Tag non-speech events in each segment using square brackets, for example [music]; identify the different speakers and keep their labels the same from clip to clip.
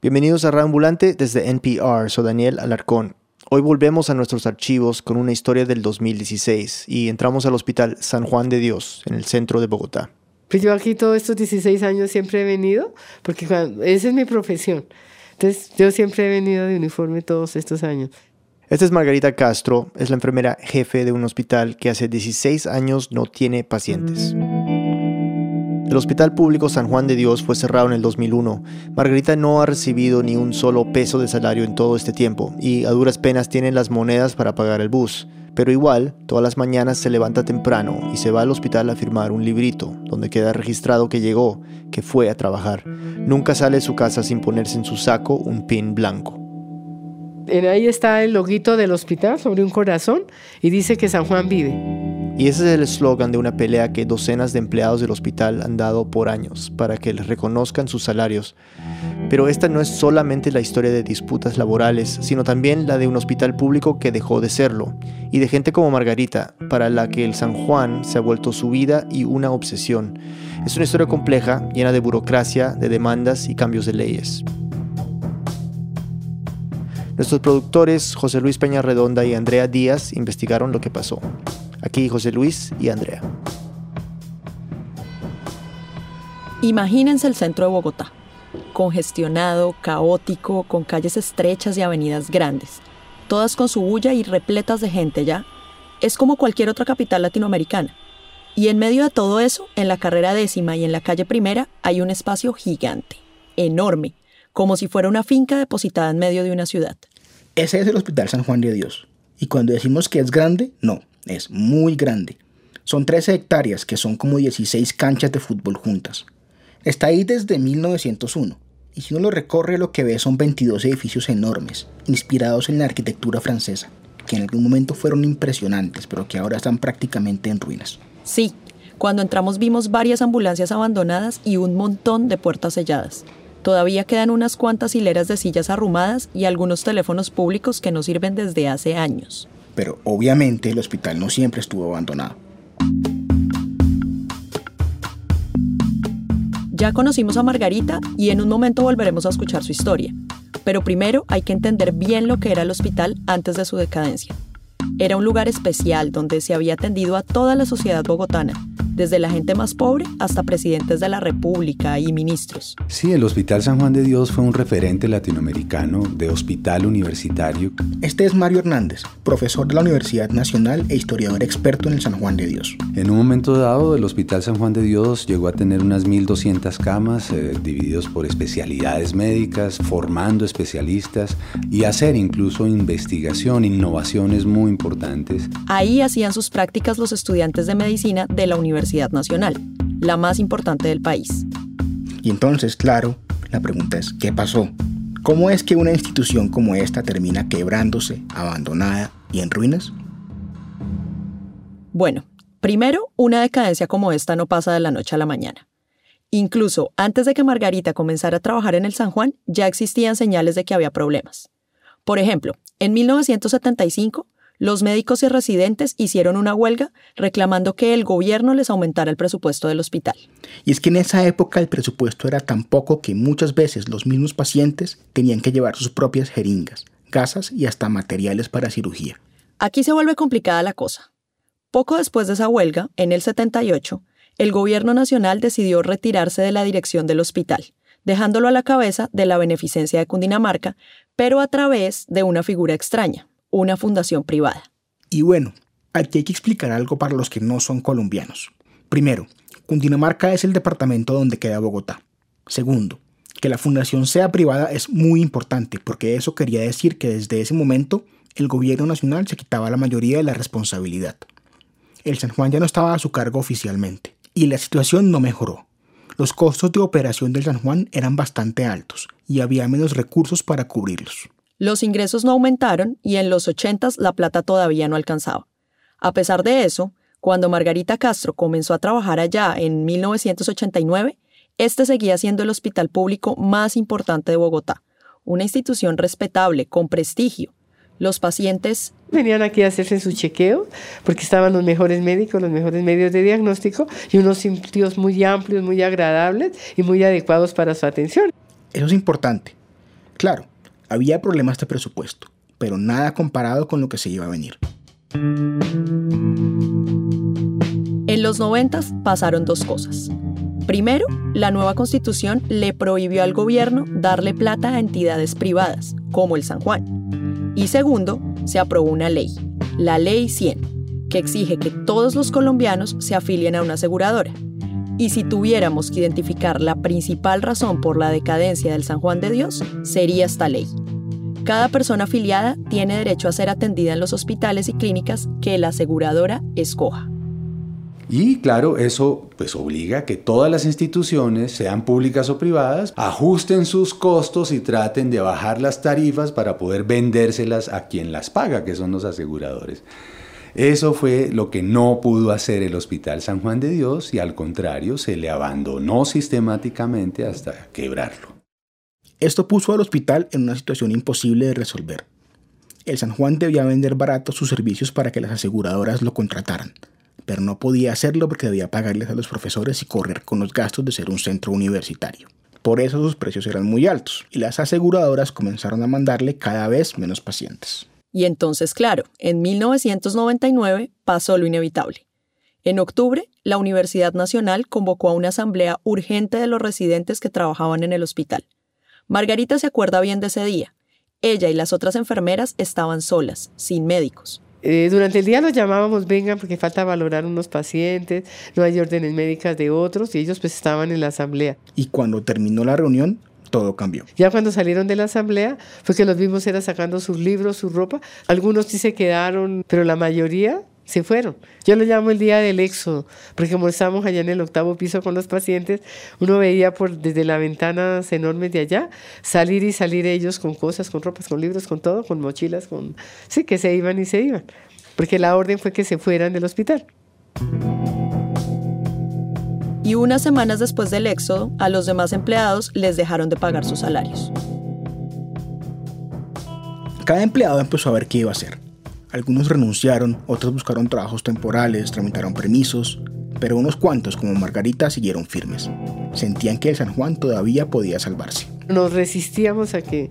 Speaker 1: Bienvenidos a Ambulante desde NPR, soy Daniel Alarcón. Hoy volvemos a nuestros archivos con una historia del 2016 y entramos al Hospital San Juan de Dios, en el centro de Bogotá.
Speaker 2: Pues yo aquí todos estos 16 años siempre he venido, porque esa es mi profesión. Entonces yo siempre he venido de uniforme todos estos años.
Speaker 1: Esta es Margarita Castro, es la enfermera jefe de un hospital que hace 16 años no tiene pacientes. El Hospital Público San Juan de Dios fue cerrado en el 2001. Margarita no ha recibido ni un solo peso de salario en todo este tiempo y a duras penas tiene las monedas para pagar el bus. Pero igual, todas las mañanas se levanta temprano y se va al hospital a firmar un librito donde queda registrado que llegó, que fue a trabajar. Nunca sale de su casa sin ponerse en su saco un pin blanco.
Speaker 2: Ahí está el loguito del hospital sobre un corazón y dice que San Juan vive.
Speaker 1: Y ese es el eslogan de una pelea que docenas de empleados del hospital han dado por años para que les reconozcan sus salarios. Pero esta no es solamente la historia de disputas laborales, sino también la de un hospital público que dejó de serlo, y de gente como Margarita, para la que el San Juan se ha vuelto su vida y una obsesión. Es una historia compleja, llena de burocracia, de demandas y cambios de leyes. Nuestros productores, José Luis Peña Redonda y Andrea Díaz, investigaron lo que pasó. Aquí José Luis y Andrea.
Speaker 3: Imagínense el centro de Bogotá, congestionado, caótico, con calles estrechas y avenidas grandes, todas con su bulla y repletas de gente ya. Es como cualquier otra capital latinoamericana. Y en medio de todo eso, en la carrera décima y en la calle primera, hay un espacio gigante, enorme, como si fuera una finca depositada en medio de una ciudad.
Speaker 4: Ese es el Hospital San Juan de Dios. Y cuando decimos que es grande, no, es muy grande. Son 13 hectáreas que son como 16 canchas de fútbol juntas. Está ahí desde 1901 y si uno lo recorre lo que ve son 22 edificios enormes, inspirados en la arquitectura francesa, que en algún momento fueron impresionantes, pero que ahora están prácticamente en ruinas.
Speaker 3: Sí, cuando entramos vimos varias ambulancias abandonadas y un montón de puertas selladas. Todavía quedan unas cuantas hileras de sillas arrumadas y algunos teléfonos públicos que no sirven desde hace años
Speaker 4: pero obviamente el hospital no siempre estuvo abandonado.
Speaker 3: Ya conocimos a Margarita y en un momento volveremos a escuchar su historia. Pero primero hay que entender bien lo que era el hospital antes de su decadencia. Era un lugar especial donde se había atendido a toda la sociedad bogotana, desde la gente más pobre hasta presidentes de la República y ministros.
Speaker 5: Sí, el Hospital San Juan de Dios fue un referente latinoamericano de hospital universitario.
Speaker 4: Este es Mario Hernández, profesor de la Universidad Nacional e historiador experto en el San Juan de Dios.
Speaker 5: En un momento dado, el Hospital San Juan de Dios llegó a tener unas 1.200 camas eh, divididos por especialidades médicas, formando especialistas y hacer incluso investigación, innovaciones muy importantes.
Speaker 3: Ahí hacían sus prácticas los estudiantes de medicina de la Universidad Nacional, la más importante del país.
Speaker 4: Y entonces, claro, la pregunta es, ¿qué pasó? ¿Cómo es que una institución como esta termina quebrándose, abandonada y en ruinas?
Speaker 3: Bueno, primero, una decadencia como esta no pasa de la noche a la mañana. Incluso antes de que Margarita comenzara a trabajar en el San Juan, ya existían señales de que había problemas. Por ejemplo, en 1975, los médicos y residentes hicieron una huelga reclamando que el gobierno les aumentara el presupuesto del hospital.
Speaker 4: Y es que en esa época el presupuesto era tan poco que muchas veces los mismos pacientes tenían que llevar sus propias jeringas, gasas y hasta materiales para cirugía.
Speaker 3: Aquí se vuelve complicada la cosa. Poco después de esa huelga, en el 78, el gobierno nacional decidió retirarse de la dirección del hospital, dejándolo a la cabeza de la beneficencia de Cundinamarca, pero a través de una figura extraña, una fundación privada.
Speaker 4: Y bueno, aquí hay que explicar algo para los que no son colombianos. Primero, Cundinamarca es el departamento donde queda Bogotá. Segundo, que la fundación sea privada es muy importante porque eso quería decir que desde ese momento el gobierno nacional se quitaba la mayoría de la responsabilidad. El San Juan ya no estaba a su cargo oficialmente y la situación no mejoró. Los costos de operación del San Juan eran bastante altos y había menos recursos para cubrirlos.
Speaker 3: Los ingresos no aumentaron y en los 80 la plata todavía no alcanzaba. A pesar de eso, cuando Margarita Castro comenzó a trabajar allá en 1989, este seguía siendo el hospital público más importante de Bogotá, una institución respetable, con prestigio. Los pacientes
Speaker 2: venían aquí a hacerse su chequeo porque estaban los mejores médicos, los mejores medios de diagnóstico y unos sitios muy amplios, muy agradables y muy adecuados para su atención.
Speaker 4: Eso es importante Claro, había problemas de presupuesto, pero nada comparado con lo que se iba a venir.
Speaker 3: En los 90 pasaron dos cosas. Primero, la nueva constitución le prohibió al gobierno darle plata a entidades privadas, como el San Juan. Y segundo, se aprobó una ley, la Ley 100, que exige que todos los colombianos se afilien a una aseguradora. Y si tuviéramos que identificar la principal razón por la decadencia del San Juan de Dios, sería esta ley. Cada persona afiliada tiene derecho a ser atendida en los hospitales y clínicas que la aseguradora escoja.
Speaker 5: Y claro, eso pues obliga a que todas las instituciones, sean públicas o privadas, ajusten sus costos y traten de bajar las tarifas para poder vendérselas a quien las paga, que son los aseguradores. Eso fue lo que no pudo hacer el Hospital San Juan de Dios y al contrario se le abandonó sistemáticamente hasta quebrarlo.
Speaker 4: Esto puso al hospital en una situación imposible de resolver. El San Juan debía vender barato sus servicios para que las aseguradoras lo contrataran pero no podía hacerlo porque debía pagarles a los profesores y correr con los gastos de ser un centro universitario. Por eso sus precios eran muy altos y las aseguradoras comenzaron a mandarle cada vez menos pacientes.
Speaker 3: Y entonces, claro, en 1999 pasó lo inevitable. En octubre, la Universidad Nacional convocó a una asamblea urgente de los residentes que trabajaban en el hospital. Margarita se acuerda bien de ese día. Ella y las otras enfermeras estaban solas, sin médicos.
Speaker 2: Eh, durante el día los llamábamos, vengan, porque falta valorar unos pacientes, no hay órdenes médicas de otros, y ellos pues estaban en la asamblea.
Speaker 4: Y cuando terminó la reunión, todo cambió.
Speaker 2: Ya cuando salieron de la asamblea, fue que los vimos era sacando sus libros, su ropa. Algunos sí se quedaron, pero la mayoría se fueron. Yo lo llamo el día del éxodo, porque como estábamos allá en el octavo piso con los pacientes, uno veía por desde las ventanas enormes de allá salir y salir ellos con cosas, con ropas, con libros, con todo, con mochilas, con sí que se iban y se iban, porque la orden fue que se fueran del hospital.
Speaker 3: Y unas semanas después del éxodo, a los demás empleados les dejaron de pagar sus salarios.
Speaker 4: Cada empleado empezó a ver qué iba a hacer algunos renunciaron, otros buscaron trabajos temporales, tramitaron permisos, pero unos cuantos, como Margarita, siguieron firmes. Sentían que el San Juan todavía podía salvarse.
Speaker 2: Nos resistíamos a que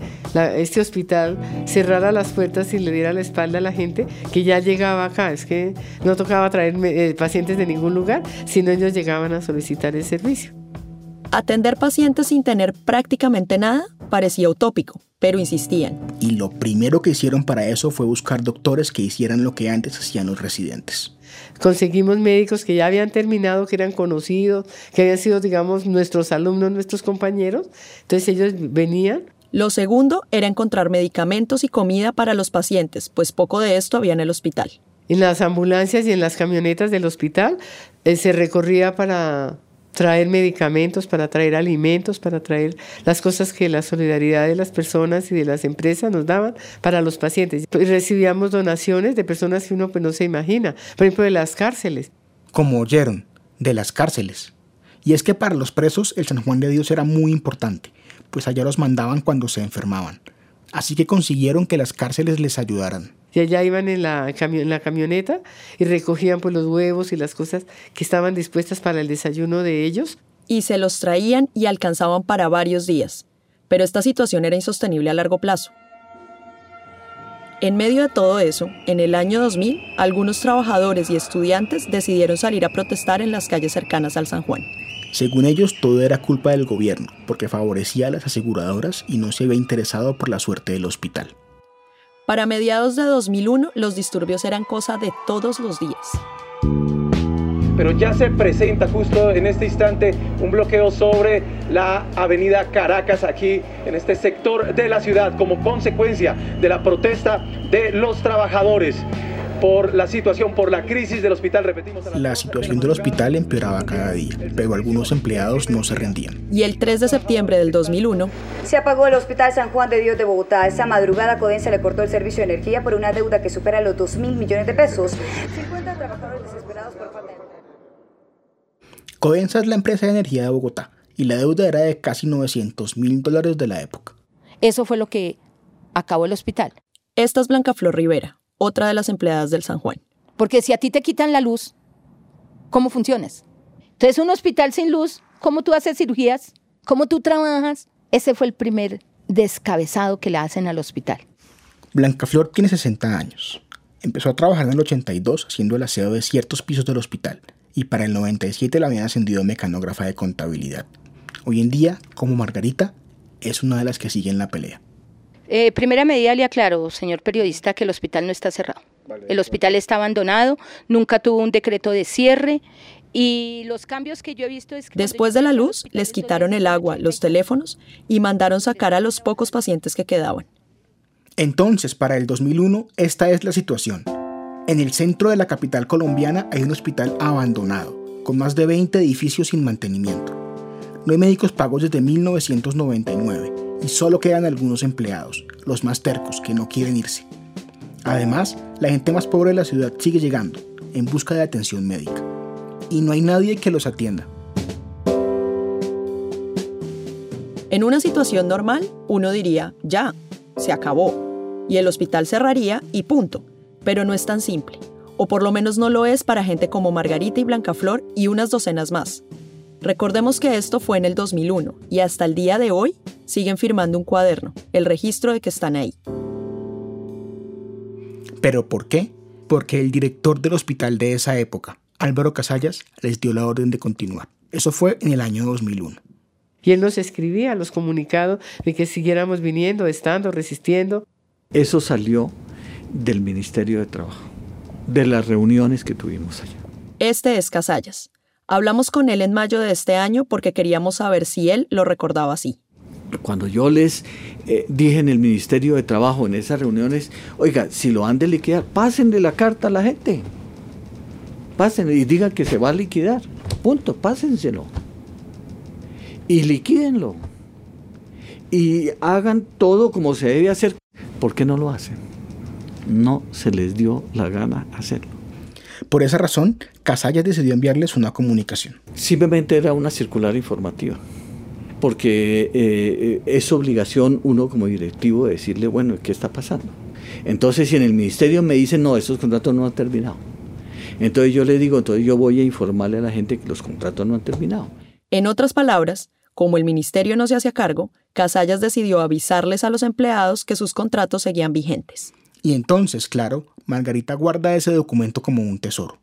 Speaker 2: este hospital cerrara las puertas y le diera la espalda a la gente que ya llegaba acá. Es que no tocaba traer eh, pacientes de ningún lugar, sino ellos llegaban a solicitar el servicio.
Speaker 3: Atender pacientes sin tener prácticamente nada parecía utópico, pero insistían.
Speaker 4: Y lo primero que hicieron para eso fue buscar doctores que hicieran lo que antes hacían los residentes.
Speaker 2: Conseguimos médicos que ya habían terminado, que eran conocidos, que habían sido, digamos, nuestros alumnos, nuestros compañeros. Entonces ellos venían.
Speaker 3: Lo segundo era encontrar medicamentos y comida para los pacientes, pues poco de esto había en el hospital.
Speaker 2: En las ambulancias y en las camionetas del hospital eh, se recorría para traer medicamentos, para traer alimentos, para traer las cosas que la solidaridad de las personas y de las empresas nos daban para los pacientes. Recibíamos donaciones de personas que uno pues, no se imagina, por ejemplo, de las cárceles.
Speaker 4: Como oyeron, de las cárceles. Y es que para los presos el San Juan de Dios era muy importante, pues allá los mandaban cuando se enfermaban. Así que consiguieron que las cárceles les ayudaran.
Speaker 2: Y allá iban en la, en la camioneta y recogían pues, los huevos y las cosas que estaban dispuestas para el desayuno de ellos.
Speaker 3: Y se los traían y alcanzaban para varios días. Pero esta situación era insostenible a largo plazo. En medio de todo eso, en el año 2000, algunos trabajadores y estudiantes decidieron salir a protestar en las calles cercanas al San Juan.
Speaker 4: Según ellos, todo era culpa del gobierno, porque favorecía a las aseguradoras y no se había interesado por la suerte del hospital.
Speaker 3: Para mediados de 2001, los disturbios eran cosa de todos los días.
Speaker 6: Pero ya se presenta justo en este instante un bloqueo sobre la avenida Caracas aquí en este sector de la ciudad como consecuencia de la protesta de los trabajadores por la situación, por la crisis del hospital, repetimos.
Speaker 4: La situación del hospital empeoraba cada día, pero algunos empleados no se rendían.
Speaker 3: Y el 3 de septiembre del 2001,
Speaker 7: se apagó el Hospital San Juan de Dios de Bogotá. Esa madrugada Codensa le cortó el servicio de energía por una deuda que supera los 2 mil millones de pesos. 50 trabajadores desesperados por falta de...
Speaker 4: Codensa es la empresa de energía de Bogotá y la deuda era de casi 900 mil dólares de la época.
Speaker 8: Eso fue lo que acabó el hospital.
Speaker 3: Esta es Blanca Flor Rivera, otra de las empleadas del San Juan.
Speaker 8: Porque si a ti te quitan la luz, ¿cómo funcionas? Entonces, un hospital sin luz, ¿cómo tú haces cirugías? ¿Cómo tú trabajas? Ese fue el primer descabezado que le hacen al hospital.
Speaker 4: Blancaflor tiene 60 años. Empezó a trabajar en el 82 haciendo el aseo de ciertos pisos del hospital y para el 97 la habían ascendido a mecanógrafa de contabilidad. Hoy en día, como Margarita, es una de las que sigue en la pelea.
Speaker 8: Eh, primera medida le aclaro, señor periodista, que el hospital no está cerrado. el hospital está abandonado, nunca tuvo un decreto de cierre y los cambios que yo he visto es que...
Speaker 3: Después de la luz, les quitaron el agua, los teléfonos y mandaron sacar a los pocos pacientes que quedaban.
Speaker 4: Entonces, para el 2001, esta es la situación. En el centro de la capital colombiana hay un hospital abandonado, con más de 20 edificios sin mantenimiento. No hay médicos pagos desde 1999 y solo quedan algunos empleados, los más tercos, que no quieren irse. Además, la gente más pobre de la ciudad sigue llegando, en busca de atención médica. Y no hay nadie que los atienda.
Speaker 3: En una situación normal, uno diría, ya, se acabó, y el hospital cerraría y punto. Pero no es tan simple, o por lo menos no lo es para gente como Margarita y Blancaflor y unas docenas más. Recordemos que esto fue en el 2001 y hasta el día de hoy siguen firmando un cuaderno, el registro de que están ahí.
Speaker 4: ¿Pero por qué? Porque el director del hospital de esa época, Álvaro Casallas, les dio la orden de continuar. Eso fue en el año 2001.
Speaker 2: Y él nos escribía los comunicados de que siguiéramos viniendo, estando, resistiendo.
Speaker 9: Eso salió del Ministerio de Trabajo, de las reuniones que tuvimos allá.
Speaker 3: Este es Casallas, Hablamos con él en mayo de este año porque queríamos saber si él lo recordaba así.
Speaker 9: Cuando yo les eh, dije en el Ministerio de Trabajo, en esas reuniones, oiga, si lo han de liquidar, pásenle la carta a la gente. Pásenle y digan que se va a liquidar. Punto, pásenselo. Y liquídenlo. Y hagan todo como se debe hacer. ¿Por qué no lo hacen? No se les dio la gana hacerlo.
Speaker 4: Por esa razón, Casallas decidió enviarles una comunicación.
Speaker 9: Simplemente era una circular informativa, porque eh, es obligación uno como directivo de decirle, bueno, ¿qué está pasando? Entonces, si en el ministerio me dicen, no, esos contratos no han terminado, entonces yo le digo, entonces yo voy a informarle a la gente que los contratos no han terminado.
Speaker 3: En otras palabras, como el ministerio no se hacía cargo, Casallas decidió avisarles a los empleados que sus contratos seguían vigentes.
Speaker 4: Y entonces, claro, Margarita guarda ese documento como un tesoro.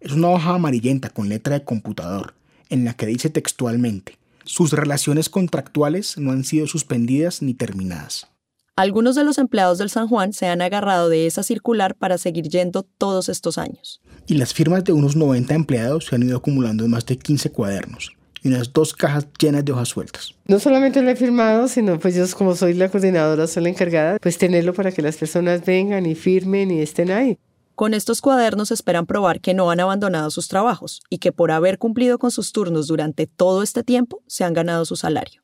Speaker 4: Es una hoja amarillenta con letra de computador, en la que dice textualmente, sus relaciones contractuales no han sido suspendidas ni terminadas.
Speaker 3: Algunos de los empleados del San Juan se han agarrado de esa circular para seguir yendo todos estos años.
Speaker 4: Y las firmas de unos 90 empleados se han ido acumulando en más de 15 cuadernos y unas dos cajas llenas de hojas sueltas.
Speaker 2: No solamente lo he firmado, sino pues yo como soy la coordinadora, soy la encargada, pues tenerlo para que las personas vengan y firmen y estén ahí.
Speaker 3: Con estos cuadernos esperan probar que no han abandonado sus trabajos y que por haber cumplido con sus turnos durante todo este tiempo se han ganado su salario.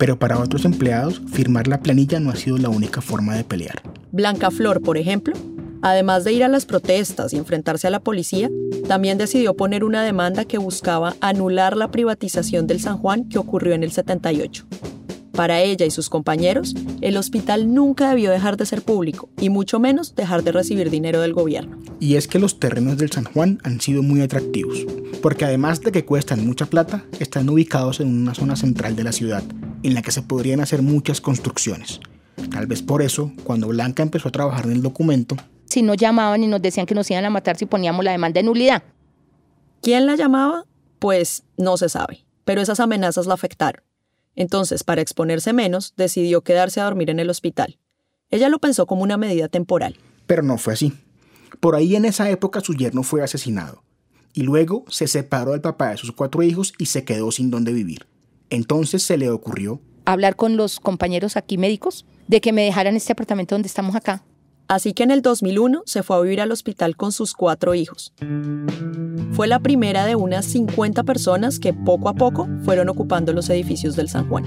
Speaker 4: Pero para otros empleados, firmar la planilla no ha sido la única forma de pelear.
Speaker 3: Blanca Flor, por ejemplo, además de ir a las protestas y enfrentarse a la policía, también decidió poner una demanda que buscaba anular la privatización del San Juan que ocurrió en el 78. Para ella y sus compañeros, el hospital nunca debió dejar de ser público y mucho menos dejar de recibir dinero del gobierno.
Speaker 4: Y es que los terrenos del San Juan han sido muy atractivos, porque además de que cuestan mucha plata, están ubicados en una zona central de la ciudad, en la que se podrían hacer muchas construcciones. Tal vez por eso, cuando Blanca empezó a trabajar en el documento,
Speaker 8: si no llamaban y nos decían que nos iban a matar si poníamos la demanda de nulidad.
Speaker 3: ¿Quién la llamaba? Pues no se sabe, pero esas amenazas la afectaron. Entonces, para exponerse menos, decidió quedarse a dormir en el hospital. Ella lo pensó como una medida temporal.
Speaker 4: Pero no fue así. Por ahí en esa época su yerno fue asesinado. Y luego se separó del papá de sus cuatro hijos y se quedó sin dónde vivir. Entonces se le ocurrió
Speaker 8: hablar con los compañeros aquí médicos de que me dejaran este apartamento donde estamos acá.
Speaker 3: Así que en el 2001 se fue a vivir al hospital con sus cuatro hijos. Fue la primera de unas 50 personas que poco a poco fueron ocupando los edificios del San Juan.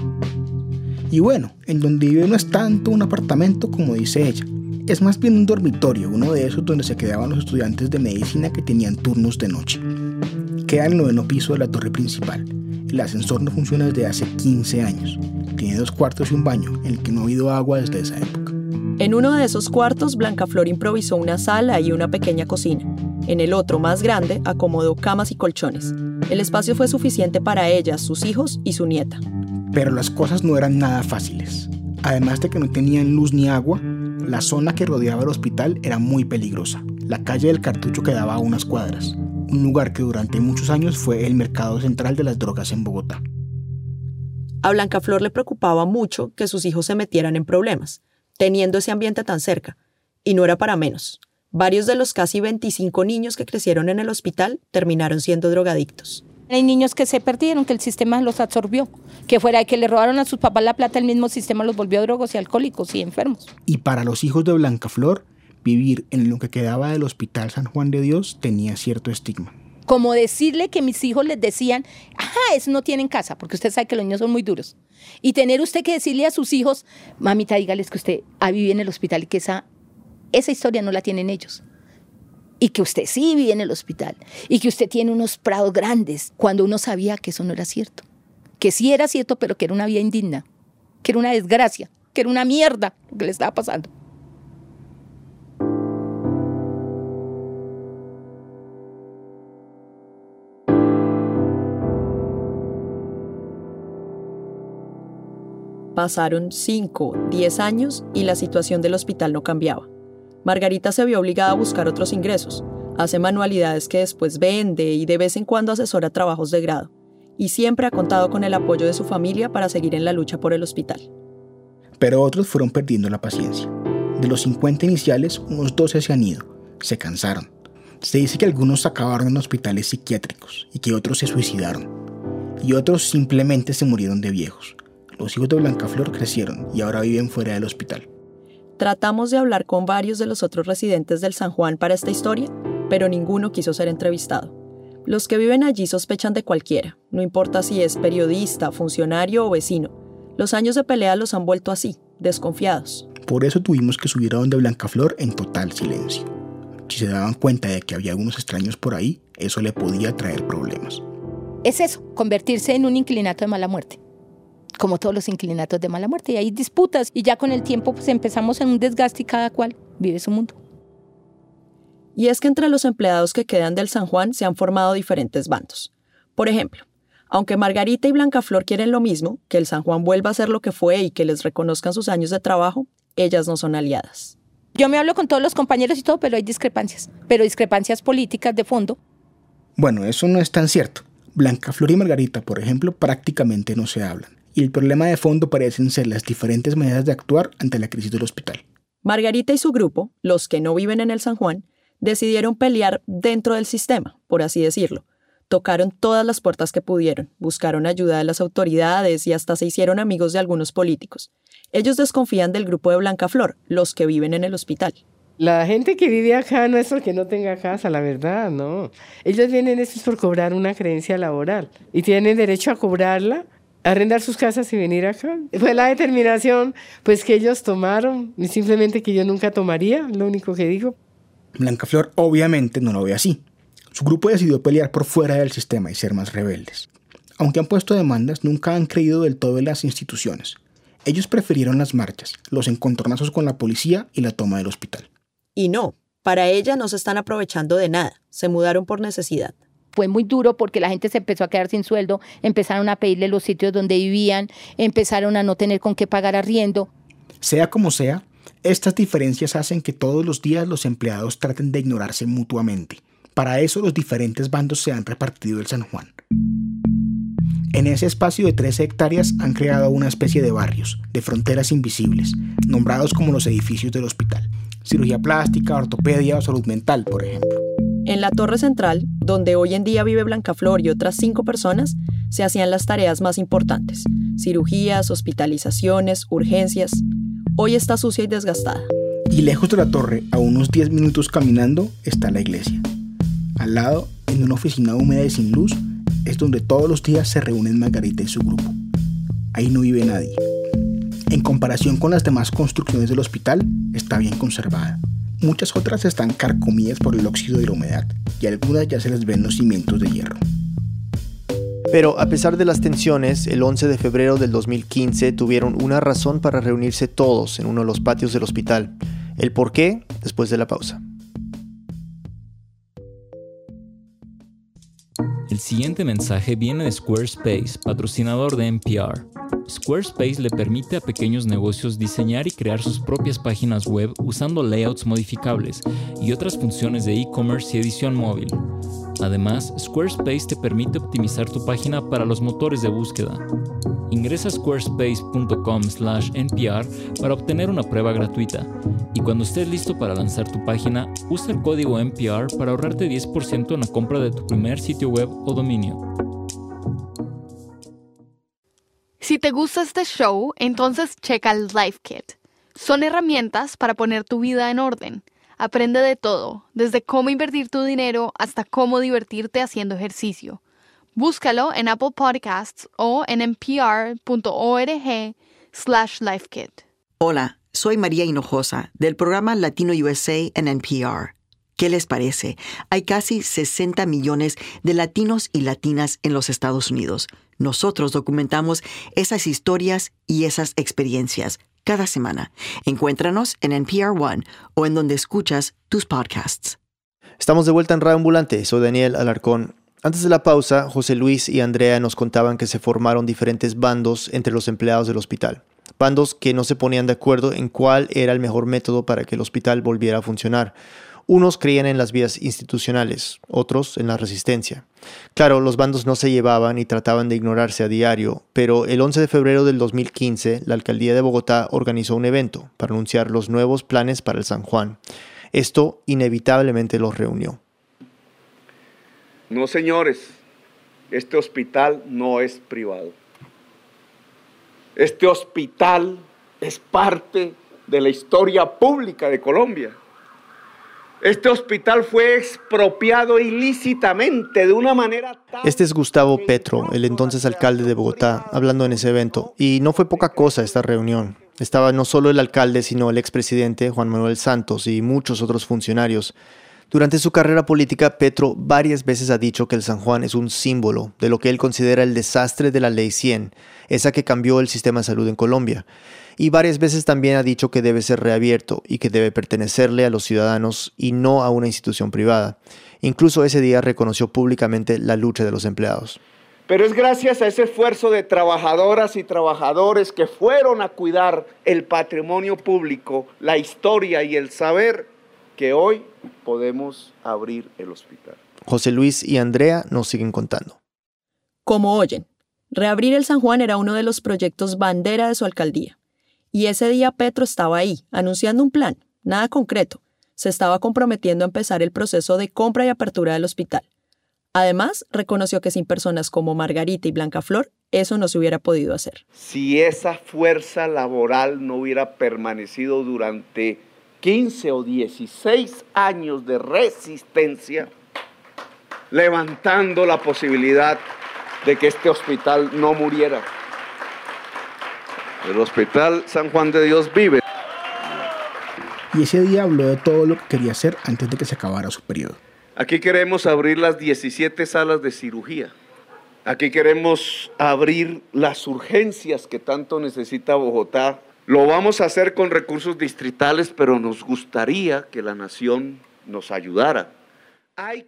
Speaker 4: Y bueno, en donde vive no es tanto un apartamento como dice ella. Es más bien un dormitorio, uno de esos donde se quedaban los estudiantes de medicina que tenían turnos de noche. Queda en el noveno piso de la torre principal. El ascensor no funciona desde hace 15 años. Tiene dos cuartos y un baño en el que no ha habido agua desde esa época.
Speaker 3: En uno de esos cuartos, Blanca Flor improvisó una sala y una pequeña cocina. En el otro, más grande, acomodó camas y colchones. El espacio fue suficiente para ellas, sus hijos y su nieta.
Speaker 4: Pero las cosas no eran nada fáciles. Además de que no tenían luz ni agua, la zona que rodeaba el hospital era muy peligrosa. La calle del Cartucho quedaba a unas cuadras, un lugar que durante muchos años fue el mercado central de las drogas en Bogotá.
Speaker 3: A Blancaflor le preocupaba mucho que sus hijos se metieran en problemas, teniendo ese ambiente tan cerca, y no era para menos. Varios de los casi 25 niños que crecieron en el hospital terminaron siendo drogadictos.
Speaker 8: Hay niños que se perdieron, que el sistema los absorbió, que fuera de que le robaron a sus papás la plata, el mismo sistema los volvió drogos y alcohólicos y enfermos.
Speaker 4: Y para los hijos de Blancaflor, vivir en lo que quedaba del Hospital San Juan de Dios tenía cierto estigma.
Speaker 8: Como decirle que mis hijos les decían, ajá, eso no tienen casa, porque usted sabe que los niños son muy duros. Y tener usted que decirle a sus hijos, mamita, dígales que usted ha vivido en el hospital y que esa esa historia no la tienen ellos. Y que usted sí vive en el hospital. Y que usted tiene unos prados grandes cuando uno sabía que eso no era cierto. Que sí era cierto, pero que era una vida indigna. Que era una desgracia. Que era una mierda lo que le estaba pasando.
Speaker 3: Pasaron 5, 10 años y la situación del hospital no cambiaba. Margarita se vio obligada a buscar otros ingresos. Hace manualidades que después vende y de vez en cuando asesora trabajos de grado. Y siempre ha contado con el apoyo de su familia para seguir en la lucha por el hospital.
Speaker 4: Pero otros fueron perdiendo la paciencia. De los 50 iniciales, unos 12 se han ido. Se cansaron. Se dice que algunos acabaron en hospitales psiquiátricos y que otros se suicidaron. Y otros simplemente se murieron de viejos. Los hijos de Blancaflor crecieron y ahora viven fuera del hospital.
Speaker 3: Tratamos de hablar con varios de los otros residentes del San Juan para esta historia, pero ninguno quiso ser entrevistado. Los que viven allí sospechan de cualquiera, no importa si es periodista, funcionario o vecino. Los años de pelea los han vuelto así, desconfiados.
Speaker 4: Por eso tuvimos que subir a donde Blancaflor en total silencio. Si se daban cuenta de que había algunos extraños por ahí, eso le podía traer problemas.
Speaker 8: Es eso, convertirse en un inclinato de mala muerte como todos los inclinatos de mala muerte. Y hay disputas y ya con el tiempo pues empezamos en un desgaste y cada cual vive su mundo.
Speaker 3: Y es que entre los empleados que quedan del San Juan se han formado diferentes bandos. Por ejemplo, aunque Margarita y Blancaflor quieren lo mismo, que el San Juan vuelva a ser lo que fue y que les reconozcan sus años de trabajo, ellas no son aliadas.
Speaker 8: Yo me hablo con todos los compañeros y todo, pero hay discrepancias, pero discrepancias políticas de fondo.
Speaker 4: Bueno, eso no es tan cierto. Blancaflor y Margarita, por ejemplo, prácticamente no se hablan y el problema de fondo parecen ser las diferentes maneras de actuar ante la crisis del hospital.
Speaker 3: Margarita y su grupo, los que no viven en el San Juan, decidieron pelear dentro del sistema, por así decirlo. Tocaron todas las puertas que pudieron, buscaron ayuda de las autoridades y hasta se hicieron amigos de algunos políticos. Ellos desconfían del grupo de Blanca Flor, los que viven en el hospital.
Speaker 2: La gente que vive acá no es porque no tenga casa, la verdad, no. Ellos vienen es por cobrar una creencia laboral y tienen derecho a cobrarla arrendar sus casas y venir acá. Fue la determinación pues que ellos tomaron y simplemente que yo nunca tomaría, lo único que digo.
Speaker 4: Blancaflor obviamente no lo ve así. Su grupo decidió pelear por fuera del sistema y ser más rebeldes. Aunque han puesto demandas, nunca han creído del todo en las instituciones. Ellos prefirieron las marchas, los encontronazos con la policía y la toma del hospital.
Speaker 3: Y no, para ella no se están aprovechando de nada, se mudaron por necesidad
Speaker 8: fue muy duro porque la gente se empezó a quedar sin sueldo, empezaron a pedirle los sitios donde vivían, empezaron a no tener con qué pagar arriendo.
Speaker 4: Sea como sea, estas diferencias hacen que todos los días los empleados traten de ignorarse mutuamente. Para eso los diferentes bandos se han repartido el San Juan. En ese espacio de 13 hectáreas han creado una especie de barrios, de fronteras invisibles, nombrados como los edificios del hospital. Cirugía plástica, ortopedia o salud mental, por ejemplo.
Speaker 3: En la torre central, donde hoy en día vive Blancaflor y otras cinco personas, se hacían las tareas más importantes, cirugías, hospitalizaciones, urgencias. Hoy está sucia y desgastada.
Speaker 4: Y lejos de la torre, a unos 10 minutos caminando, está la iglesia. Al lado, en una oficina húmeda y sin luz, es donde todos los días se reúnen Margarita y su grupo. Ahí no vive nadie. En comparación con las demás construcciones del hospital, está bien conservada. Muchas otras están carcomidas por el óxido y la humedad, y algunas ya se les ven los cimientos de hierro.
Speaker 1: Pero a pesar de las tensiones, el 11 de febrero del 2015 tuvieron una razón para reunirse todos en uno de los patios del hospital. El por qué, después de la pausa.
Speaker 10: El siguiente mensaje viene de Squarespace, patrocinador de NPR. Squarespace le permite a pequeños negocios diseñar y crear sus propias páginas web usando layouts modificables y otras funciones de e-commerce y edición móvil. Además, Squarespace te permite optimizar tu página para los motores de búsqueda. Ingresa a squarespace.com/npr para obtener una prueba gratuita. Y cuando estés listo para lanzar tu página, usa el código NPR para ahorrarte 10% en la compra de tu primer sitio web o dominio.
Speaker 11: Si te gusta este show, entonces checa el Life Kit. Son herramientas para poner tu vida en orden. Aprende de todo, desde cómo invertir tu dinero hasta cómo divertirte haciendo ejercicio. Búscalo en Apple Podcasts o en npr.org slash lifekit.
Speaker 12: Hola, soy María Hinojosa del programa Latino USA en NPR. ¿Qué les parece? Hay casi 60 millones de latinos y latinas en los Estados Unidos. Nosotros documentamos esas historias y esas experiencias cada semana. Encuéntranos en NPR One o en donde escuchas tus podcasts.
Speaker 1: Estamos de vuelta en Radio Ambulante. Soy Daniel Alarcón. Antes de la pausa, José Luis y Andrea nos contaban que se formaron diferentes bandos entre los empleados del hospital. Bandos que no se ponían de acuerdo en cuál era el mejor método para que el hospital volviera a funcionar. Unos creían en las vías institucionales, otros en la resistencia. Claro, los bandos no se llevaban y trataban de ignorarse a diario, pero el 11 de febrero del 2015 la alcaldía de Bogotá organizó un evento para anunciar los nuevos planes para el San Juan. Esto inevitablemente los reunió.
Speaker 13: No, señores, este hospital no es privado. Este hospital es parte de la historia pública de Colombia. Este hospital fue expropiado ilícitamente de una manera
Speaker 1: Este es Gustavo Petro, el entonces alcalde de Bogotá, hablando en ese evento. Y no fue poca cosa esta reunión. Estaba no solo el alcalde, sino el expresidente Juan Manuel Santos y muchos otros funcionarios. Durante su carrera política, Petro varias veces ha dicho que el San Juan es un símbolo de lo que él considera el desastre de la Ley 100, esa que cambió el sistema de salud en Colombia. Y varias veces también ha dicho que debe ser reabierto y que debe pertenecerle a los ciudadanos y no a una institución privada. Incluso ese día reconoció públicamente la lucha de los empleados.
Speaker 13: Pero es gracias a ese esfuerzo de trabajadoras y trabajadores que fueron a cuidar el patrimonio público, la historia y el saber que hoy podemos abrir el hospital.
Speaker 1: José Luis y Andrea nos siguen contando.
Speaker 3: Como oyen, reabrir el San Juan era uno de los proyectos bandera de su alcaldía. Y ese día Petro estaba ahí, anunciando un plan, nada concreto. Se estaba comprometiendo a empezar el proceso de compra y apertura del hospital. Además, reconoció que sin personas como Margarita y Blanca Flor, eso no se hubiera podido hacer.
Speaker 13: Si esa fuerza laboral no hubiera permanecido durante 15 o 16 años de resistencia, levantando la posibilidad de que este hospital no muriera. El Hospital San Juan de Dios vive.
Speaker 4: Y ese día habló de todo lo que quería hacer antes de que se acabara su periodo.
Speaker 13: Aquí queremos abrir las 17 salas de cirugía. Aquí queremos abrir las urgencias que tanto necesita Bogotá lo vamos a hacer con recursos distritales, pero nos gustaría que la nación nos ayudara.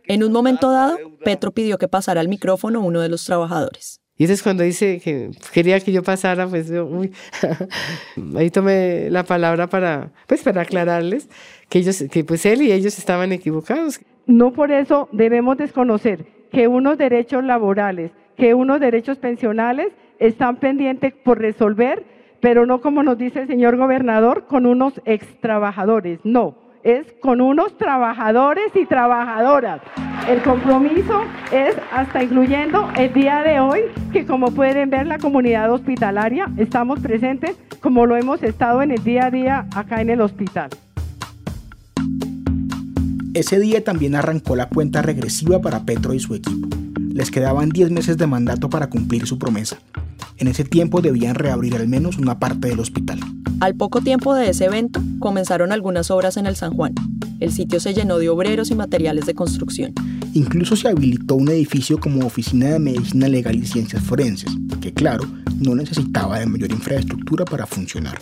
Speaker 3: En un momento dado, Petro pidió que pasara al micrófono uno de los trabajadores.
Speaker 2: Y entonces cuando dice que quería que yo pasara, pues uy, [laughs] ahí tomé la palabra para, pues para aclararles que ellos, que pues él y ellos estaban equivocados. No por eso debemos desconocer que unos derechos laborales, que unos derechos pensionales están pendientes por resolver pero no como nos dice el señor gobernador, con unos ex trabajadores, no, es con unos trabajadores y trabajadoras. El compromiso es hasta incluyendo el día de hoy, que como pueden ver la comunidad hospitalaria, estamos presentes como lo hemos estado en el día a día acá en el hospital.
Speaker 4: Ese día también arrancó la cuenta regresiva para Petro y su equipo. Les quedaban 10 meses de mandato para cumplir su promesa. En ese tiempo debían reabrir al menos una parte del hospital.
Speaker 3: Al poco tiempo de ese evento, comenzaron algunas obras en el San Juan. El sitio se llenó de obreros y materiales de construcción.
Speaker 4: Incluso se habilitó un edificio como oficina de medicina legal y ciencias forenses, que claro, no necesitaba de mayor infraestructura para funcionar.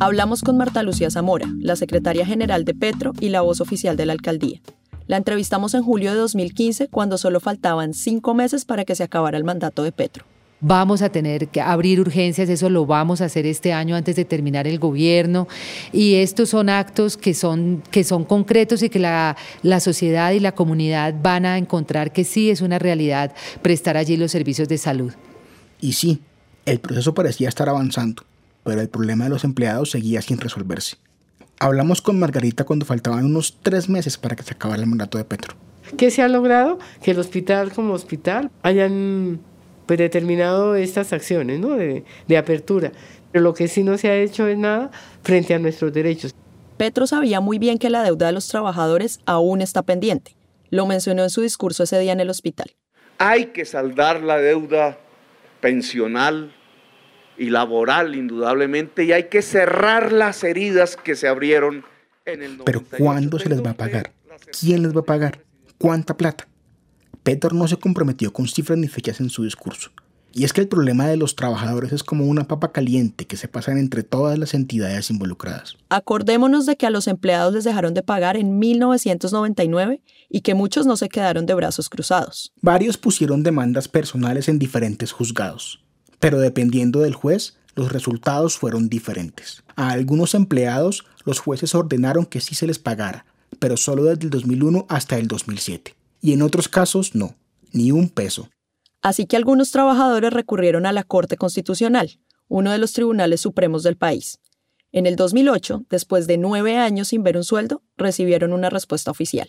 Speaker 3: Hablamos con Marta Lucía Zamora, la secretaria general de Petro y la voz oficial de la alcaldía. La entrevistamos en julio de 2015 cuando solo faltaban cinco meses para que se acabara el mandato de Petro
Speaker 14: vamos a tener que abrir urgencias, eso lo vamos a hacer este año antes de terminar el gobierno. Y estos son actos que son, que son concretos y que la, la sociedad y la comunidad van a encontrar que sí es una realidad prestar allí los servicios de salud.
Speaker 4: Y sí, el proceso parecía estar avanzando, pero el problema de los empleados seguía sin resolverse. Hablamos con Margarita cuando faltaban unos tres meses para que se acabara el mandato de Petro.
Speaker 2: ¿Qué se ha logrado? Que el hospital como hospital hayan pues determinado estas acciones ¿no? de, de apertura. Pero lo que sí no se ha hecho es nada frente a nuestros derechos.
Speaker 3: Petro sabía muy bien que la deuda de los trabajadores aún está pendiente. Lo mencionó en su discurso ese día en el hospital.
Speaker 13: Hay que saldar la deuda pensional y laboral, indudablemente, y hay que cerrar las heridas que se abrieron en el
Speaker 4: Pero ¿cuándo se les va a pagar? ¿Quién les va a pagar? ¿Cuánta plata? Petro no se comprometió con cifras ni fechas en su discurso. Y es que el problema de los trabajadores es como una papa caliente que se pasan entre todas las entidades involucradas.
Speaker 3: Acordémonos de que a los empleados les dejaron de pagar en 1999 y que muchos no se quedaron de brazos cruzados.
Speaker 4: Varios pusieron demandas personales en diferentes juzgados, pero dependiendo del juez, los resultados fueron diferentes. A algunos empleados los jueces ordenaron que sí se les pagara, pero solo desde el 2001 hasta el 2007 y en otros casos no, ni un peso.
Speaker 3: Así que algunos trabajadores recurrieron a la Corte Constitucional, uno de los tribunales supremos del país. En el 2008, después de nueve años sin ver un sueldo, recibieron una respuesta oficial.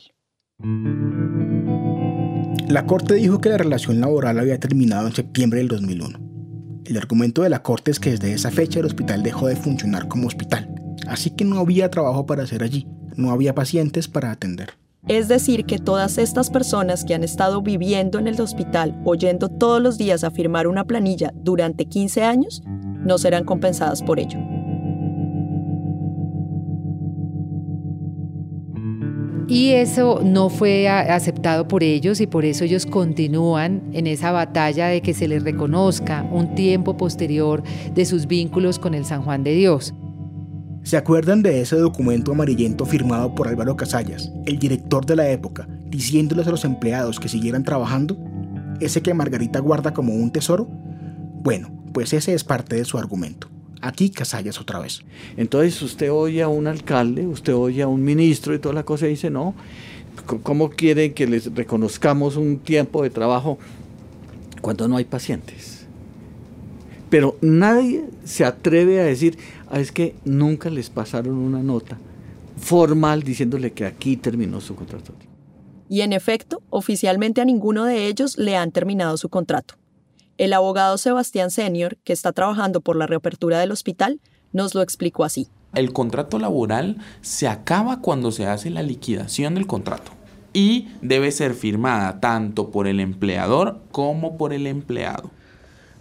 Speaker 4: La Corte dijo que la relación laboral había terminado en septiembre del 2001. El argumento de la Corte es que desde esa fecha el hospital dejó de funcionar como hospital, así que no había trabajo para hacer allí, no había pacientes para atender.
Speaker 3: Es decir, que todas estas personas que han estado viviendo en el hospital oyendo todos los días a firmar una planilla durante 15 años no serán compensadas por ello.
Speaker 14: Y eso no fue aceptado por ellos y por eso ellos continúan en esa batalla de que se les reconozca un tiempo posterior de sus vínculos con el San Juan de Dios.
Speaker 4: ¿Se acuerdan de ese documento amarillento firmado por Álvaro Casallas, el director de la época, diciéndoles a los empleados que siguieran trabajando? ¿Ese que Margarita guarda como un tesoro? Bueno, pues ese es parte de su argumento. Aquí Casallas otra vez.
Speaker 9: Entonces usted oye a un alcalde, usted oye a un ministro y toda la cosa y dice, no, ¿cómo quieren que les reconozcamos un tiempo de trabajo cuando no hay pacientes? Pero nadie se atreve a decir, es que nunca les pasaron una nota formal diciéndole que aquí terminó su contrato.
Speaker 3: Y en efecto, oficialmente a ninguno de ellos le han terminado su contrato. El abogado Sebastián Senior, que está trabajando por la reapertura del hospital, nos lo explicó así.
Speaker 15: El contrato laboral se acaba cuando se hace la liquidación del contrato y debe ser firmada tanto por el empleador como por el empleado.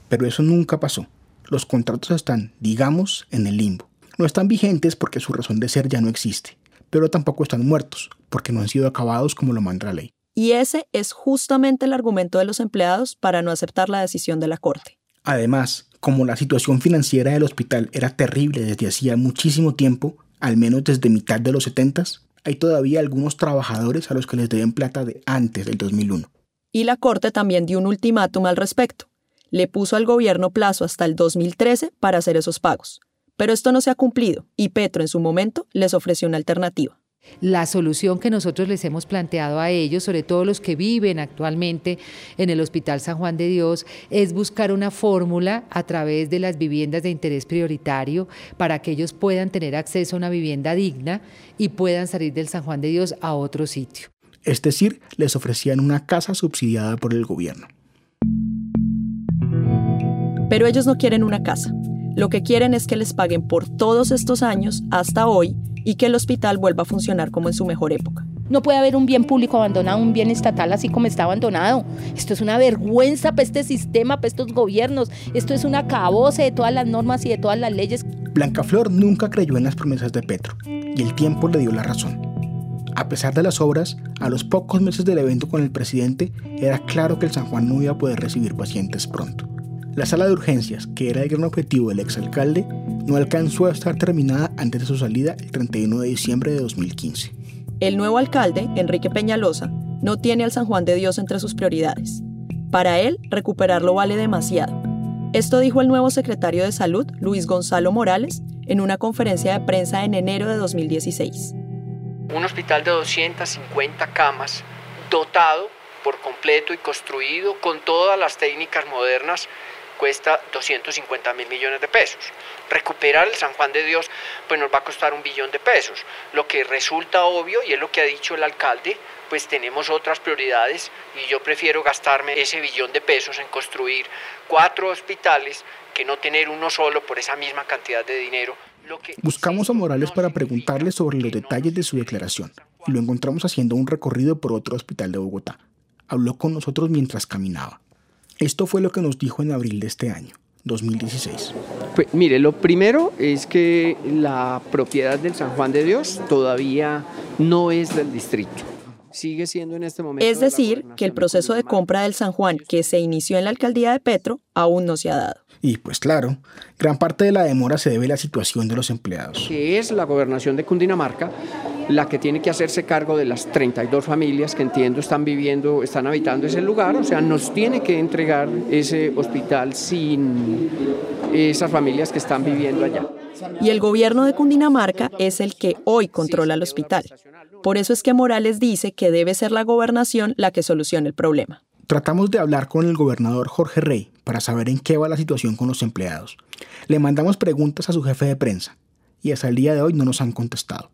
Speaker 4: Pero eso nunca pasó los contratos están, digamos, en el limbo. No están vigentes porque su razón de ser ya no existe, pero tampoco están muertos porque no han sido acabados como lo manda la ley.
Speaker 3: Y ese es justamente el argumento de los empleados para no aceptar la decisión de la Corte.
Speaker 4: Además, como la situación financiera del hospital era terrible desde hacía muchísimo tiempo, al menos desde mitad de los 70, hay todavía algunos trabajadores a los que les deben plata de antes del 2001.
Speaker 3: Y la Corte también dio un ultimátum al respecto le puso al gobierno plazo hasta el 2013 para hacer esos pagos. Pero esto no se ha cumplido y Petro en su momento les ofreció una alternativa.
Speaker 14: La solución que nosotros les hemos planteado a ellos, sobre todo los que viven actualmente en el Hospital San Juan de Dios, es buscar una fórmula a través de las viviendas de interés prioritario para que ellos puedan tener acceso a una vivienda digna y puedan salir del San Juan de Dios a otro sitio.
Speaker 4: Es decir, les ofrecían una casa subsidiada por el gobierno.
Speaker 3: Pero ellos no quieren una casa. Lo que quieren es que les paguen por todos estos años hasta hoy y que el hospital vuelva a funcionar como en su mejor época.
Speaker 8: No puede haber un bien público abandonado, un bien estatal así como está abandonado. Esto es una vergüenza para este sistema, para estos gobiernos. Esto es una caboce de todas las normas y de todas las leyes.
Speaker 4: Blancaflor nunca creyó en las promesas de Petro y el tiempo le dio la razón. A pesar de las obras, a los pocos meses del evento con el presidente, era claro que el San Juan no iba a poder recibir pacientes pronto. La sala de urgencias, que era el gran objetivo del exalcalde, no alcanzó a estar terminada antes de su salida el 31 de diciembre de 2015.
Speaker 3: El nuevo alcalde, Enrique Peñalosa, no tiene al San Juan de Dios entre sus prioridades. Para él, recuperarlo vale demasiado. Esto dijo el nuevo secretario de Salud, Luis Gonzalo Morales, en una conferencia de prensa en enero de 2016.
Speaker 16: Un hospital de 250 camas, dotado por completo y construido con todas las técnicas modernas cuesta 250 mil millones de pesos. Recuperar el San Juan de Dios pues nos va a costar un billón de pesos. Lo que resulta obvio, y es lo que ha dicho el alcalde, pues tenemos otras prioridades y yo prefiero gastarme ese billón de pesos en construir cuatro hospitales que no tener uno solo por esa misma cantidad de dinero.
Speaker 4: Buscamos a Morales para preguntarle sobre los detalles de su declaración y lo encontramos haciendo un recorrido por otro hospital de Bogotá. Habló con nosotros mientras caminaba. Esto fue lo que nos dijo en abril de este año, 2016.
Speaker 16: Pues, mire, lo primero es que la propiedad del San Juan de Dios todavía no es del distrito. Sigue siendo en este momento.
Speaker 3: Es decir, que el proceso de compra del San Juan que se inició en la alcaldía de Petro aún no se ha dado.
Speaker 4: Y pues claro, gran parte de la demora se debe a la situación de los empleados.
Speaker 16: Que es la gobernación de Cundinamarca la que tiene que hacerse cargo de las 32 familias que entiendo están viviendo, están habitando ese lugar, o sea, nos tiene que entregar ese hospital sin esas familias que están viviendo allá.
Speaker 3: Y el gobierno de Cundinamarca es el que hoy controla el hospital. Por eso es que Morales dice que debe ser la gobernación la que solucione el problema.
Speaker 4: Tratamos de hablar con el gobernador Jorge Rey para saber en qué va la situación con los empleados. Le mandamos preguntas a su jefe de prensa y hasta el día de hoy no nos han contestado.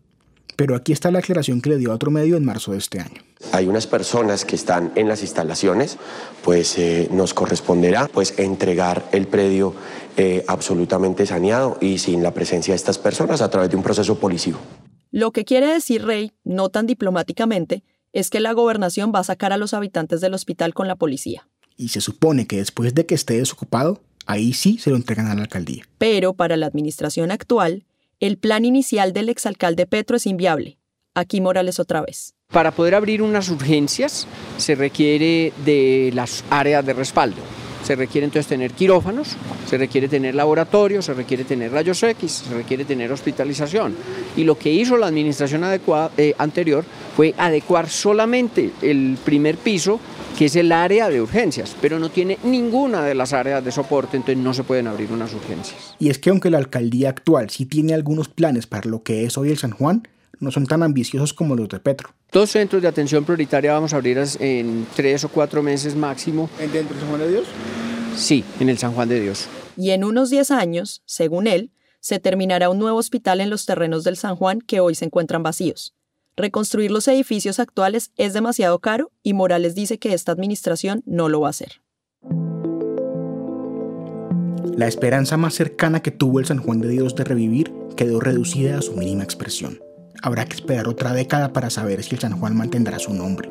Speaker 4: Pero aquí está la aclaración que le dio a otro medio en marzo de este año.
Speaker 17: Hay unas personas que están en las instalaciones, pues eh, nos corresponderá pues entregar el predio eh, absolutamente saneado y sin la presencia de estas personas a través de un proceso policivo.
Speaker 3: Lo que quiere decir Rey, no tan diplomáticamente, es que la gobernación va a sacar a los habitantes del hospital con la policía.
Speaker 4: Y se supone que después de que esté desocupado, ahí sí se lo entregan a la alcaldía.
Speaker 3: Pero para la administración actual, el plan inicial del exalcalde Petro es inviable. Aquí Morales otra vez.
Speaker 16: Para poder abrir unas urgencias se requiere de las áreas de respaldo. Se requiere entonces tener quirófanos, se requiere tener laboratorios, se requiere tener rayos X, se requiere tener hospitalización. Y lo que hizo la administración eh, anterior fue adecuar solamente el primer piso que es el área de urgencias, pero no tiene ninguna de las áreas de soporte, entonces no se pueden abrir unas urgencias.
Speaker 4: Y es que aunque la alcaldía actual sí tiene algunos planes para lo que es hoy el San Juan, no son tan ambiciosos como los de Petro.
Speaker 16: Dos centros de atención prioritaria vamos a abrir en tres o cuatro meses máximo.
Speaker 4: ¿En dentro del San Juan de Dios?
Speaker 16: Sí, en el San Juan de Dios.
Speaker 3: Y en unos 10 años, según él, se terminará un nuevo hospital en los terrenos del San Juan que hoy se encuentran vacíos. Reconstruir los edificios actuales es demasiado caro y Morales dice que esta administración no lo va a hacer.
Speaker 4: La esperanza más cercana que tuvo el San Juan de Dios de revivir quedó reducida a su mínima expresión. Habrá que esperar otra década para saber si el San Juan mantendrá su nombre.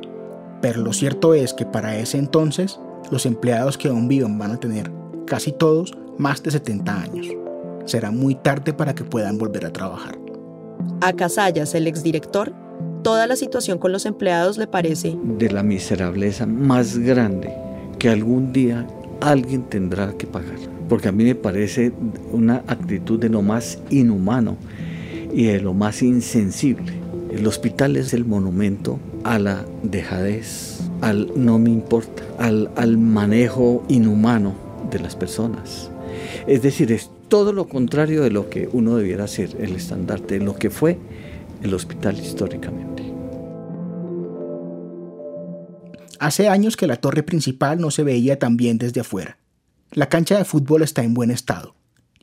Speaker 4: Pero lo cierto es que para ese entonces, los empleados que aún viven van a tener, casi todos, más de 70 años. Será muy tarde para que puedan volver a trabajar.
Speaker 3: A Casallas, el exdirector, toda la situación con los empleados le parece
Speaker 9: de la miserableza más grande que algún día alguien tendrá que pagar. Porque a mí me parece una actitud de lo más inhumano y de lo más insensible. El hospital es el monumento a la dejadez, al no me importa, al, al manejo inhumano de las personas. Es decir, es todo lo contrario de lo que uno debiera ser el estandarte, de lo que fue el hospital históricamente.
Speaker 4: Hace años que la torre principal no se veía tan bien desde afuera. La cancha de fútbol está en buen estado.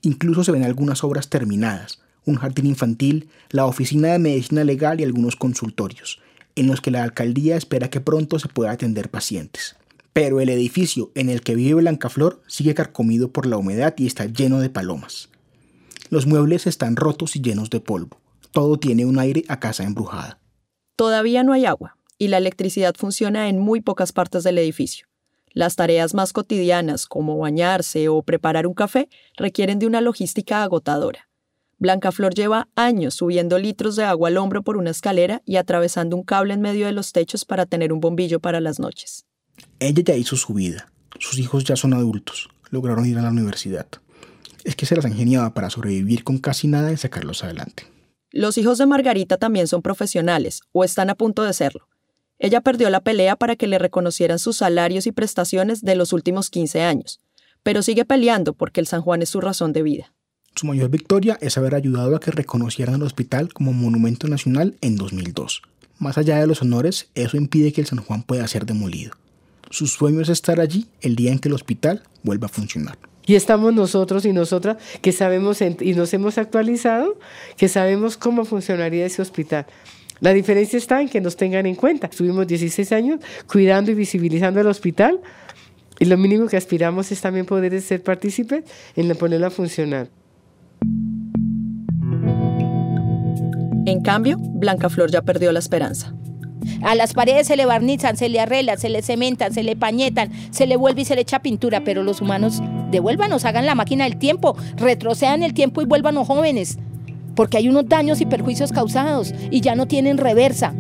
Speaker 4: Incluso se ven algunas obras terminadas, un jardín infantil, la oficina de medicina legal y algunos consultorios, en los que la alcaldía espera que pronto se pueda atender pacientes. Pero el edificio en el que vive Blancaflor sigue carcomido por la humedad y está lleno de palomas. Los muebles están rotos y llenos de polvo. Todo tiene un aire a casa embrujada.
Speaker 3: Todavía no hay agua y la electricidad funciona en muy pocas partes del edificio. Las tareas más cotidianas, como bañarse o preparar un café, requieren de una logística agotadora. Blancaflor lleva años subiendo litros de agua al hombro por una escalera y atravesando un cable en medio de los techos para tener un bombillo para las noches.
Speaker 4: Ella ya hizo su vida. Sus hijos ya son adultos. Lograron ir a la universidad. Es que se las ingeniaba para sobrevivir con casi nada y sacarlos adelante.
Speaker 3: Los hijos de Margarita también son profesionales, o están a punto de serlo. Ella perdió la pelea para que le reconocieran sus salarios y prestaciones de los últimos 15 años, pero sigue peleando porque el San Juan es su razón de vida.
Speaker 4: Su mayor victoria es haber ayudado a que reconocieran el hospital como monumento nacional en 2002. Más allá de los honores, eso impide que el San Juan pueda ser demolido. Su sueño es estar allí el día en que el hospital vuelva a funcionar.
Speaker 2: Y estamos nosotros y nosotras que sabemos y nos hemos actualizado, que sabemos cómo funcionaría ese hospital. La diferencia está en que nos tengan en cuenta. Estuvimos 16 años cuidando y visibilizando el hospital y lo mínimo que aspiramos es también poder ser partícipes en ponerlo a funcionar.
Speaker 3: En cambio, Blanca Flor ya perdió la esperanza.
Speaker 8: A las paredes se le barnizan, se le arreglan, se le cementan, se le pañetan, se le vuelve y se le echa pintura, pero los humanos devuélvanos, hagan la máquina del tiempo, retrocedan el tiempo y vuélvanos jóvenes, porque hay unos daños y perjuicios causados y ya no tienen reversa.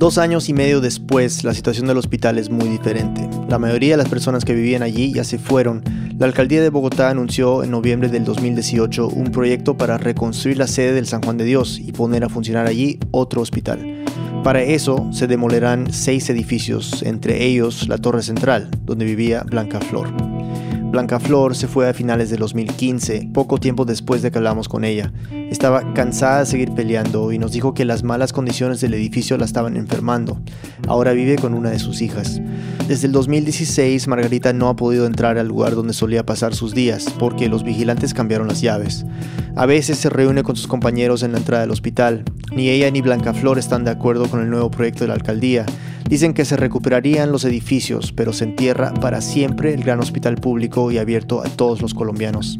Speaker 1: Dos años y medio después, la situación del hospital es muy diferente. La mayoría de las personas que vivían allí ya se fueron. La alcaldía de Bogotá anunció en noviembre del 2018 un proyecto para reconstruir la sede del San Juan de Dios y poner a funcionar allí otro hospital. Para eso se demolerán seis edificios, entre ellos la Torre Central, donde vivía Blanca Flor. Blanca Flor se fue a finales de 2015, poco tiempo después de que hablamos con ella. Estaba cansada de seguir peleando y nos dijo que las malas condiciones del edificio la estaban enfermando. Ahora vive con una de sus hijas. Desde el 2016, Margarita no ha podido entrar al lugar donde solía pasar sus días porque los vigilantes cambiaron las llaves. A veces se reúne con sus compañeros en la entrada del hospital. Ni ella ni Blanca Flor están de acuerdo con el nuevo proyecto de la alcaldía. Dicen que se recuperarían los edificios, pero se entierra para siempre el gran hospital público y abierto a todos los colombianos.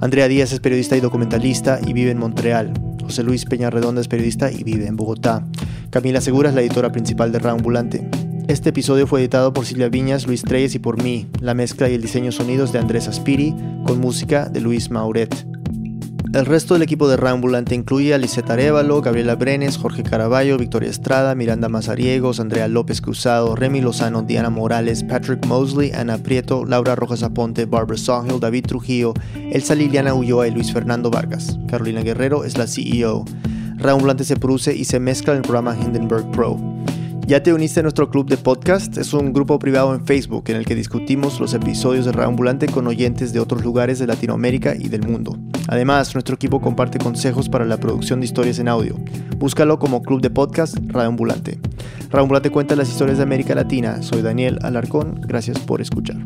Speaker 1: Andrea Díaz es periodista y documentalista y vive en Montreal. José Luis Peña Redonda es periodista y vive en Bogotá. Camila Segura es la editora principal de Ambulante. Este episodio fue editado por Silvia Viñas, Luis Treyes y por mí. La mezcla y el diseño sonidos de Andrés Aspiri, con música de Luis Mauret. El resto del equipo de Rambulante incluye a Liseta Arevalo, Gabriela Brenes, Jorge Caraballo, Victoria Estrada, Miranda Mazariegos, Andrea López Cruzado, Remy Lozano, Diana Morales, Patrick Mosley, Ana Prieto, Laura Rojas Aponte, Barbara Sawhill, David Trujillo, Elsa Liliana Ulloa y Luis Fernando Vargas. Carolina Guerrero es la CEO. Rambulante se produce y se mezcla en el programa Hindenburg Pro. ¿Ya te uniste a nuestro club de podcast? Es un grupo privado en Facebook en el que discutimos los episodios de Ambulante con oyentes de otros lugares de Latinoamérica y del mundo. Además, nuestro equipo comparte consejos para la producción de historias en audio. Búscalo como Club de Podcast Radio Ambulante. Radio Ambulante cuenta las historias de América Latina. Soy Daniel Alarcón. Gracias por escuchar.